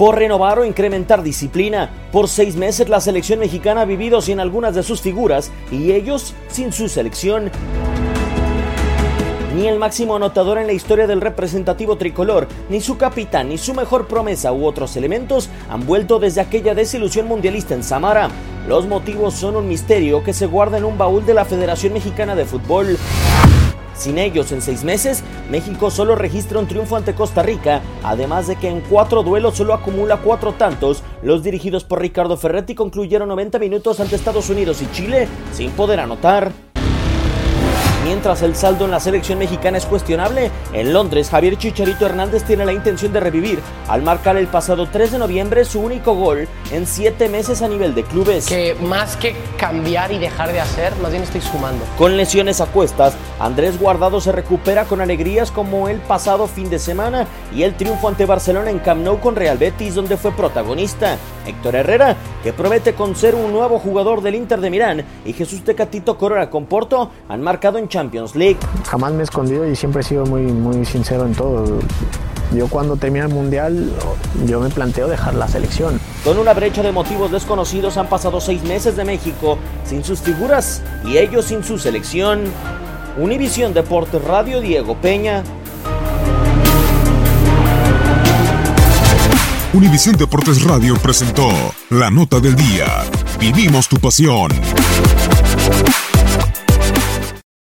Por renovar o incrementar disciplina, por seis meses la selección mexicana ha vivido sin algunas de sus figuras y ellos sin su selección. Ni el máximo anotador en la historia del representativo tricolor, ni su capitán, ni su mejor promesa u otros elementos han vuelto desde aquella desilusión mundialista en Samara. Los motivos son un misterio que se guarda en un baúl de la Federación Mexicana de Fútbol. Sin ellos, en seis meses, México solo registra un triunfo ante Costa Rica, además de que en cuatro duelos solo acumula cuatro tantos. Los dirigidos por Ricardo Ferretti concluyeron 90 minutos ante Estados Unidos y Chile sin poder anotar. Mientras el saldo en la selección mexicana es cuestionable, en Londres Javier Chicharito Hernández tiene la intención de revivir al marcar el pasado 3 de noviembre su único gol en 7 meses a nivel de clubes. Que más que cambiar y dejar de hacer, más bien estoy sumando. Con lesiones a cuestas, Andrés Guardado se recupera con alegrías como el pasado fin de semana y el triunfo ante Barcelona en Camp Nou con Real Betis donde fue protagonista. Héctor Herrera, que promete con ser un nuevo jugador del Inter de Milán, y Jesús Tecatito Corona con Porto han marcado en Champions League. Jamás me he escondido y siempre he sido muy, muy sincero en todo. Yo cuando termine el Mundial, yo me planteo dejar la selección. Con una brecha de motivos desconocidos han pasado seis meses de México sin sus figuras y ellos sin su selección. Univisión Deportes Radio Diego Peña. Univisión Deportes Radio presentó La Nota del Día. Vivimos tu pasión.